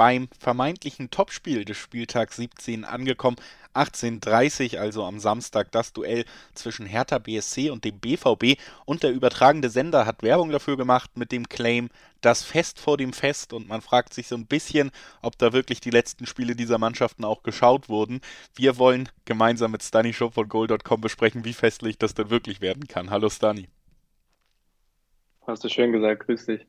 beim vermeintlichen Topspiel des Spieltags 17 angekommen. 18.30 also am Samstag das Duell zwischen Hertha BSC und dem BVB und der übertragende Sender hat Werbung dafür gemacht mit dem Claim das Fest vor dem Fest und man fragt sich so ein bisschen, ob da wirklich die letzten Spiele dieser Mannschaften auch geschaut wurden. Wir wollen gemeinsam mit Stani Shop von Goal.com besprechen, wie festlich das denn wirklich werden kann. Hallo Stani. Hast du schön gesagt, grüß dich.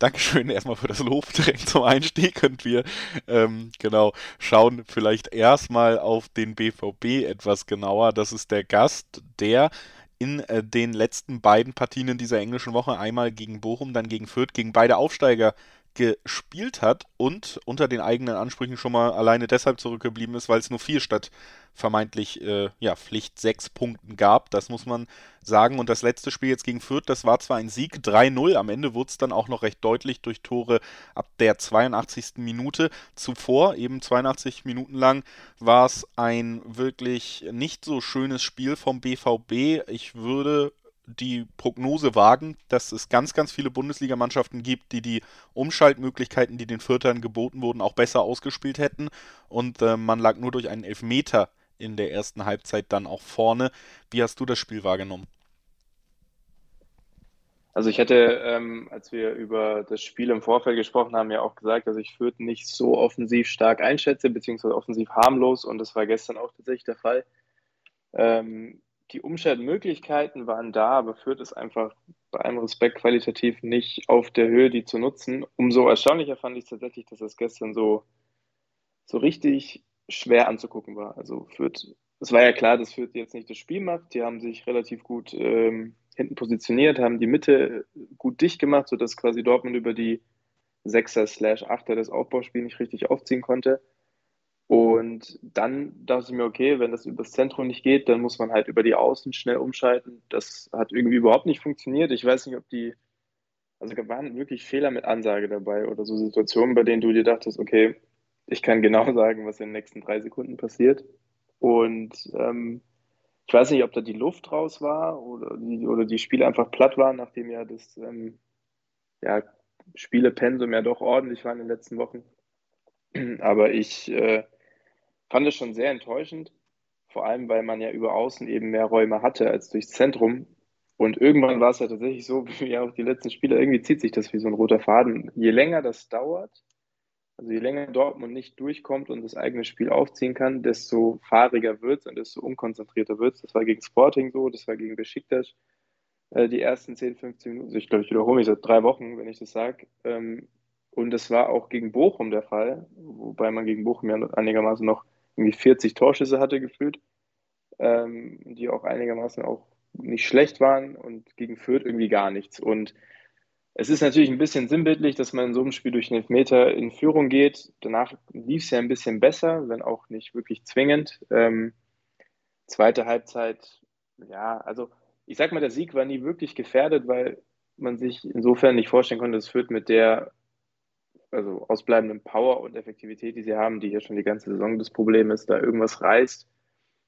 Dankeschön erstmal für das Lob direkt zum Einstieg Könnt wir ähm, genau schauen vielleicht erstmal auf den BVB etwas genauer. Das ist der Gast, der in äh, den letzten beiden Partien in dieser englischen Woche, einmal gegen Bochum, dann gegen Fürth, gegen beide Aufsteiger gespielt hat und unter den eigenen Ansprüchen schon mal alleine deshalb zurückgeblieben ist, weil es nur vier statt vermeintlich äh, ja, Pflicht sechs Punkten gab. Das muss man sagen. Und das letzte Spiel jetzt gegen Fürth, das war zwar ein Sieg 3-0, am Ende wurde es dann auch noch recht deutlich durch Tore ab der 82. Minute. Zuvor, eben 82 Minuten lang, war es ein wirklich nicht so schönes Spiel vom BVB. Ich würde die Prognose wagen, dass es ganz, ganz viele Bundesligamannschaften gibt, die die Umschaltmöglichkeiten, die den Viertern geboten wurden, auch besser ausgespielt hätten. Und äh, man lag nur durch einen Elfmeter in der ersten Halbzeit dann auch vorne. Wie hast du das Spiel wahrgenommen? Also ich hätte, ähm, als wir über das Spiel im Vorfeld gesprochen haben, ja auch gesagt, dass ich Fürth nicht so offensiv stark einschätze, beziehungsweise offensiv harmlos und das war gestern auch tatsächlich der Fall. Ähm, die Umschaltmöglichkeiten waren da, aber Fürth ist einfach bei allem Respekt qualitativ nicht auf der Höhe, die zu nutzen. Umso erstaunlicher fand ich tatsächlich, dass das gestern so, so richtig schwer anzugucken war. Also Fürth, es war ja klar, dass Fürth jetzt nicht das Spiel macht. Die haben sich relativ gut ähm, hinten positioniert, haben die Mitte gut dicht gemacht, sodass quasi Dortmund über die Sechser slash Achter das Aufbauspiel nicht richtig aufziehen konnte. Und dann dachte ich mir, okay, wenn das über das Zentrum nicht geht, dann muss man halt über die Außen schnell umschalten. Das hat irgendwie überhaupt nicht funktioniert. Ich weiß nicht, ob die, also waren wirklich Fehler mit Ansage dabei oder so Situationen, bei denen du dir dachtest, okay, ich kann genau sagen, was in den nächsten drei Sekunden passiert. Und ähm, ich weiß nicht, ob da die Luft raus war oder die, oder die Spiele einfach platt waren, nachdem ja das ähm, ja, Spielepensum ja doch ordentlich war in den letzten Wochen. Aber ich äh, fand es schon sehr enttäuschend, vor allem weil man ja über außen eben mehr Räume hatte als durchs Zentrum. Und irgendwann war es ja tatsächlich so, wie auch die letzten Spiele, irgendwie zieht sich das wie so ein roter Faden. Je länger das dauert, also je länger Dortmund nicht durchkommt und das eigene Spiel aufziehen kann, desto fahriger wird es und desto unkonzentrierter wird es. Das war gegen Sporting so, das war gegen Besiktas äh, die ersten 10, 15 Minuten. Ich glaube, ich wiederhole mich seit drei Wochen, wenn ich das sage. Ähm, und das war auch gegen Bochum der Fall, wobei man gegen Bochum ja einigermaßen noch irgendwie 40 Torschüsse hatte gefühlt, ähm, die auch einigermaßen auch nicht schlecht waren und gegen Fürth irgendwie gar nichts. Und es ist natürlich ein bisschen sinnbildlich, dass man in so einem Spiel durch einen Elfmeter in Führung geht. Danach lief es ja ein bisschen besser, wenn auch nicht wirklich zwingend. Ähm, zweite Halbzeit, ja, also ich sag mal, der Sieg war nie wirklich gefährdet, weil man sich insofern nicht vorstellen konnte, dass Fürth mit der also ausbleibenden Power und Effektivität, die sie haben, die hier schon die ganze Saison das Problem ist, da irgendwas reißt.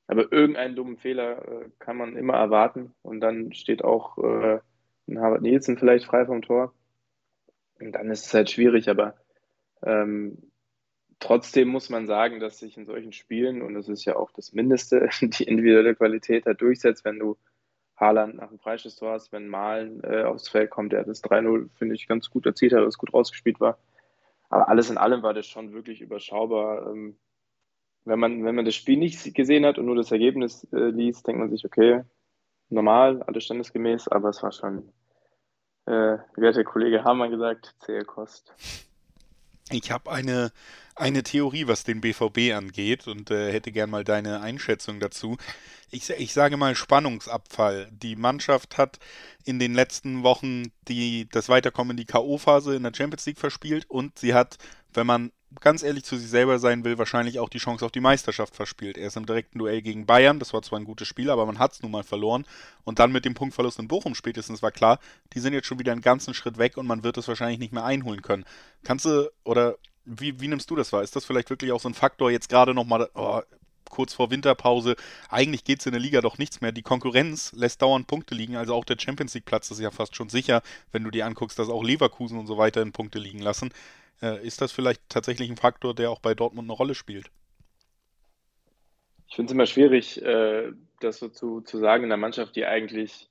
Aber irgendeinen dummen Fehler äh, kann man immer erwarten. Und dann steht auch äh, ein Harvard Nielsen vielleicht frei vom Tor. Und dann ist es halt schwierig, aber ähm, trotzdem muss man sagen, dass sich in solchen Spielen, und das ist ja auch das Mindeste, die individuelle Qualität da durchsetzt, wenn du Haaland nach dem Freistoßtor hast, wenn Malen äh, aufs Feld kommt, der das 3-0, finde ich, ganz gut erzielt hat, das gut rausgespielt war. Aber alles in allem war das schon wirklich überschaubar. Ähm, wenn, man, wenn man das Spiel nicht gesehen hat und nur das Ergebnis äh, liest, denkt man sich, okay, normal, alles standesgemäß, aber es war schon, äh, wie hat der Kollege Hamann gesagt, zähe Kost. Ich habe eine, eine Theorie, was den BVB angeht und äh, hätte gern mal deine Einschätzung dazu. Ich, ich sage mal Spannungsabfall. Die Mannschaft hat in den letzten Wochen die, das Weiterkommen in die K.O.-Phase in der Champions League verspielt und sie hat, wenn man ganz ehrlich zu sich selber sein will, wahrscheinlich auch die Chance auf die Meisterschaft verspielt. Er ist im direkten Duell gegen Bayern, das war zwar ein gutes Spiel, aber man hat es nun mal verloren. Und dann mit dem Punktverlust in Bochum spätestens war klar, die sind jetzt schon wieder einen ganzen Schritt weg und man wird es wahrscheinlich nicht mehr einholen können. Kannst du oder Wie, wie nimmst du das wahr? Ist das vielleicht wirklich auch so ein Faktor jetzt gerade nochmal oh, kurz vor Winterpause? Eigentlich geht es in der Liga doch nichts mehr. Die Konkurrenz lässt dauernd Punkte liegen. Also auch der Champions League Platz ist ja fast schon sicher, wenn du dir anguckst, dass auch Leverkusen und so weiter in Punkte liegen lassen. Äh, ist das vielleicht tatsächlich ein Faktor, der auch bei Dortmund eine Rolle spielt? Ich finde es immer schwierig, äh, das so zu, zu sagen in einer Mannschaft, die eigentlich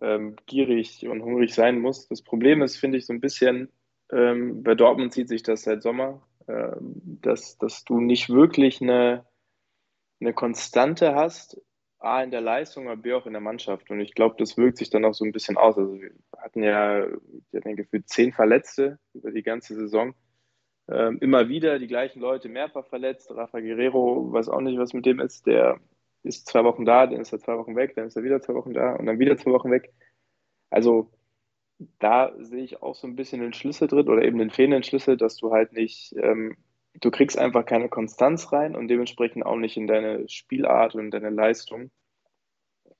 ähm, gierig und hungrig sein muss. Das Problem ist, finde ich, so ein bisschen, ähm, bei Dortmund zieht sich das seit Sommer, ähm, dass, dass du nicht wirklich eine, eine Konstante hast, A in der Leistung, aber B auch in der Mannschaft. Und ich glaube, das wirkt sich dann auch so ein bisschen aus. Also wir hatten ja, ich hatten gefühlt zehn Verletzte über die ganze Saison. Ähm, immer wieder die gleichen Leute mehrfach verletzt. Rafa Guerrero, weiß auch nicht, was mit dem ist. Der ist zwei Wochen da, dann ist er zwei Wochen weg, dann ist er wieder zwei Wochen da und dann wieder zwei Wochen weg. Also da sehe ich auch so ein bisschen den Schlüssel drin oder eben den fehlenden Schlüssel, dass du halt nicht, ähm, du kriegst einfach keine Konstanz rein und dementsprechend auch nicht in deine Spielart und in deine Leistung.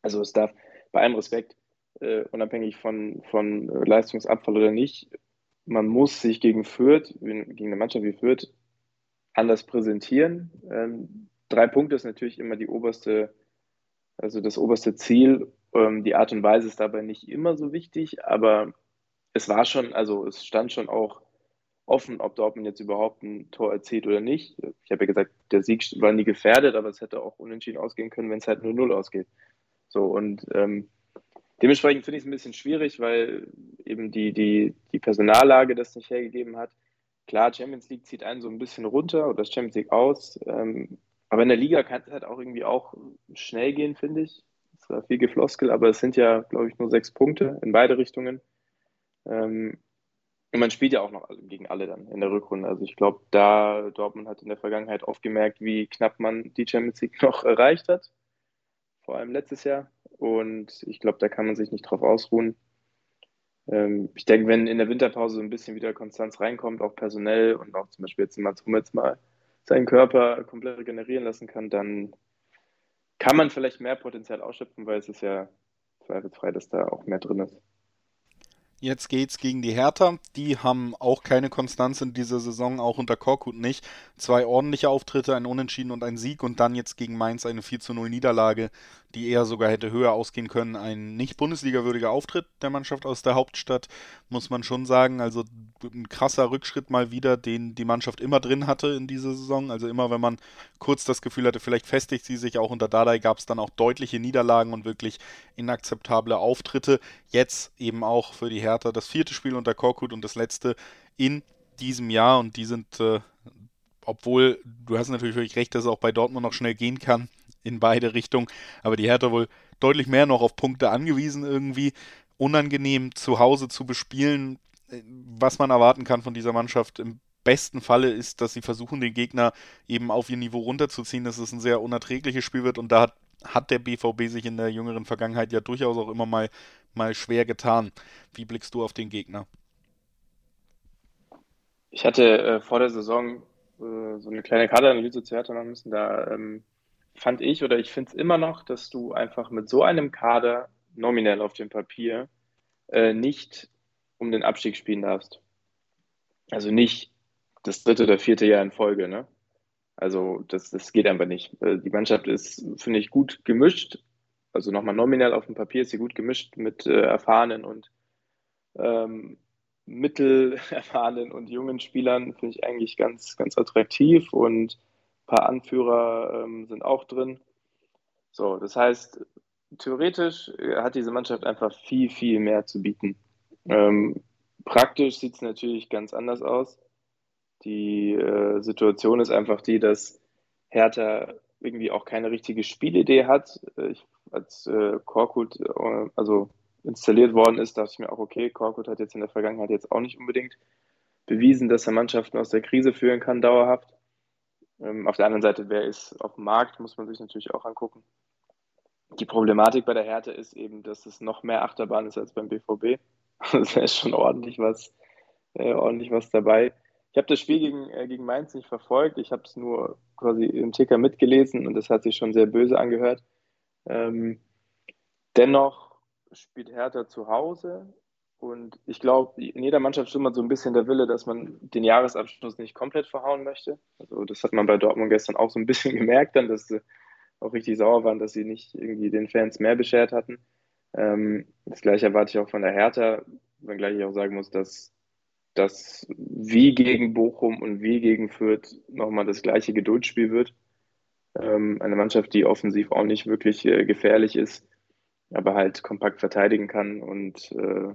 Also es darf bei allem Respekt, äh, unabhängig von, von Leistungsabfall oder nicht, man muss sich gegen Fürth, gegen eine Mannschaft wie Fürth, anders präsentieren. Ähm, drei Punkte ist natürlich immer die oberste, also das oberste Ziel. Ähm, die Art und Weise ist dabei nicht immer so wichtig, aber es war schon, also es stand schon auch offen, ob Dortmund jetzt überhaupt ein Tor erzielt oder nicht. Ich habe ja gesagt, der Sieg war nie gefährdet, aber es hätte auch unentschieden ausgehen können, wenn es halt nur 0 ausgeht. So und ähm, dementsprechend finde ich es ein bisschen schwierig, weil eben die, die, die Personallage das nicht hergegeben hat. Klar, Champions League zieht einen so ein bisschen runter oder das Champions League aus. Ähm, aber in der Liga kann es halt auch irgendwie auch schnell gehen, finde ich. Es war viel Gefloskel, aber es sind ja, glaube ich, nur sechs Punkte in beide Richtungen. Ähm, und man spielt ja auch noch gegen alle dann in der Rückrunde. Also ich glaube, da Dortmund hat in der Vergangenheit oft gemerkt, wie knapp man die Champions League noch erreicht hat. Vor allem letztes Jahr. Und ich glaube, da kann man sich nicht drauf ausruhen. Ähm, ich denke, wenn in der Winterpause so ein bisschen wieder Konstanz reinkommt, auch personell und auch zum Beispiel jetzt Mats Hummels mal seinen Körper komplett regenerieren lassen kann, dann kann man vielleicht mehr Potenzial ausschöpfen, weil es ist ja zweifelsfrei, dass da auch mehr drin ist. Jetzt geht's gegen die Hertha. Die haben auch keine Konstanz in dieser Saison, auch unter Korkut nicht. Zwei ordentliche Auftritte, ein Unentschieden und ein Sieg und dann jetzt gegen Mainz eine 4 zu 0 Niederlage, die eher sogar hätte höher ausgehen können. Ein nicht Bundesliga-würdiger Auftritt der Mannschaft aus der Hauptstadt, muss man schon sagen. Also ein krasser Rückschritt mal wieder, den die Mannschaft immer drin hatte in dieser Saison. Also immer, wenn man kurz das Gefühl hatte, vielleicht festigt sie sich auch unter Dardai, gab es dann auch deutliche Niederlagen und wirklich inakzeptable Auftritte. Jetzt eben auch für die Hertha das vierte Spiel unter Korkut und das letzte in diesem Jahr und die sind, äh, obwohl du hast natürlich recht, dass es auch bei Dortmund noch schnell gehen kann in beide Richtungen, aber die Hertha wohl deutlich mehr noch auf Punkte angewiesen irgendwie. Unangenehm zu Hause zu bespielen, äh, was man erwarten kann von dieser Mannschaft im besten Falle ist, dass sie versuchen, den Gegner eben auf ihr Niveau runterzuziehen, dass es ein sehr unerträgliches Spiel wird und da hat, hat der BVB sich in der jüngeren Vergangenheit ja durchaus auch immer mal, mal schwer getan. Wie blickst du auf den Gegner? Ich hatte äh, vor der Saison äh, so eine kleine Kaderanalyse zu Hertha machen müssen. Da ähm, fand ich oder ich finde es immer noch, dass du einfach mit so einem Kader nominell auf dem Papier äh, nicht um den Abstieg spielen darfst. Also nicht das dritte oder vierte Jahr in Folge, ne? Also das, das geht einfach nicht. Äh, die Mannschaft ist, finde ich, gut gemischt. Also nochmal nominell auf dem Papier ist sie gut gemischt mit äh, erfahrenen und ähm, mittelerfahrenen und jungen Spielern. Finde ich eigentlich ganz, ganz attraktiv und ein paar Anführer ähm, sind auch drin. So, das heißt, theoretisch hat diese Mannschaft einfach viel, viel mehr zu bieten. Ähm, praktisch sieht es natürlich ganz anders aus. Die äh, Situation ist einfach die, dass Hertha irgendwie auch keine richtige Spielidee hat. Äh, ich, als äh, Korkut äh, also installiert worden ist, dachte ich mir auch, okay, Korkut hat jetzt in der Vergangenheit jetzt auch nicht unbedingt bewiesen, dass er Mannschaften aus der Krise führen kann, dauerhaft. Ähm, auf der anderen Seite, wer ist auf dem Markt, muss man sich natürlich auch angucken. Die Problematik bei der Hertha ist eben, dass es noch mehr Achterbahn ist als beim BVB. da ist schon ordentlich was, äh, ordentlich was dabei. Ich habe das Spiel gegen, äh, gegen Mainz nicht verfolgt. Ich habe es nur quasi im Ticker mitgelesen und das hat sich schon sehr böse angehört. Ähm, dennoch spielt Hertha zu Hause Und ich glaube, in jeder Mannschaft stimmt so ein bisschen der Wille, dass man den Jahresabschluss nicht komplett verhauen möchte. Also das hat man bei Dortmund gestern auch so ein bisschen gemerkt, dann, dass sie auch richtig sauer waren, dass sie nicht irgendwie den Fans mehr beschert hatten. Ähm, das gleiche erwarte ich auch von der Hertha, wenngleich ich auch sagen muss, dass das wie gegen Bochum und wie gegen Fürth nochmal das gleiche Geduldsspiel wird. Ähm, eine Mannschaft, die offensiv auch nicht wirklich äh, gefährlich ist, aber halt kompakt verteidigen kann. Und äh,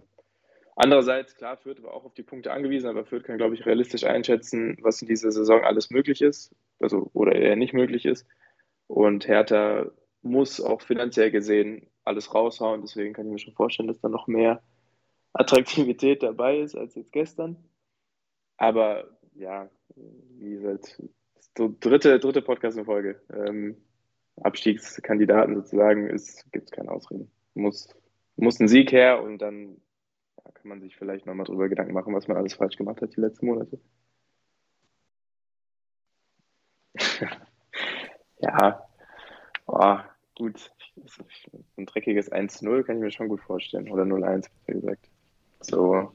andererseits, klar, Fürth war auch auf die Punkte angewiesen, aber Fürth kann, glaube ich, realistisch einschätzen, was in dieser Saison alles möglich ist, also oder eher nicht möglich ist. Und Hertha muss auch finanziell gesehen alles raushauen. Deswegen kann ich mir schon vorstellen, dass da noch mehr Attraktivität dabei ist als jetzt gestern. Aber ja, wie gesagt, so dritte, dritte Podcast-Folge. Ähm, Abstiegskandidaten sozusagen gibt es keine Ausreden. Muss, muss ein Sieg her und dann kann man sich vielleicht nochmal drüber Gedanken machen, was man alles falsch gemacht hat die letzten Monate. ja, oh, gut. Ein dreckiges 1-0 kann ich mir schon gut vorstellen. Oder 0-1, wie gesagt. So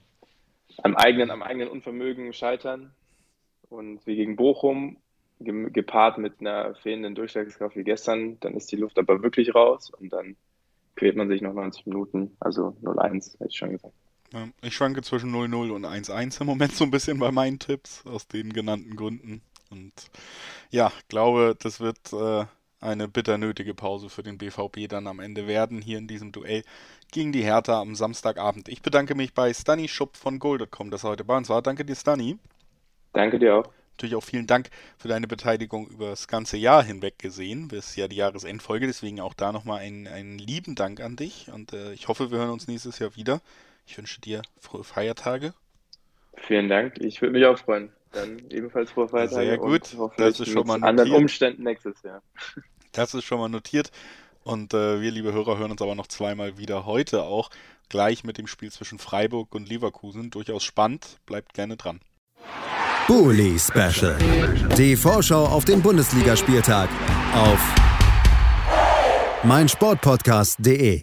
am eigenen, am eigenen Unvermögen scheitern. Und wie gegen Bochum, gepaart mit einer fehlenden Durchschlagskraft wie gestern, dann ist die Luft aber wirklich raus und dann quält man sich noch 90 Minuten. Also 0-1, hätte ich schon gesagt. Ja, ich schwanke zwischen 0-0 und 1-1 im Moment so ein bisschen bei meinen Tipps, aus den genannten Gründen. Und ja, glaube, das wird äh, eine bitter nötige Pause für den BVB dann am Ende werden, hier in diesem Duell gegen die Hertha am Samstagabend. Ich bedanke mich bei Stani Schupp von Gold.com, dass er heute bei uns war. Danke dir, Stani. Danke dir auch. Natürlich auch vielen Dank für deine Beteiligung über das ganze Jahr hinweg gesehen. Das ist ja die Jahresendfolge, deswegen auch da nochmal einen, einen lieben Dank an dich und äh, ich hoffe, wir hören uns nächstes Jahr wieder. Ich wünsche dir frohe Feiertage. Vielen Dank, ich würde mich auch freuen. Dann ebenfalls frohe Feiertage. Sehr gut, das ist schon mal notiert. anderen Umständen nächstes Jahr. Das ist schon mal notiert. Und äh, wir, liebe Hörer, hören uns aber noch zweimal wieder heute auch. Gleich mit dem Spiel zwischen Freiburg und Leverkusen. Durchaus spannend. Bleibt gerne dran. Bully Special. Die Vorschau auf den Bundesligaspieltag auf meinsportpodcast.de.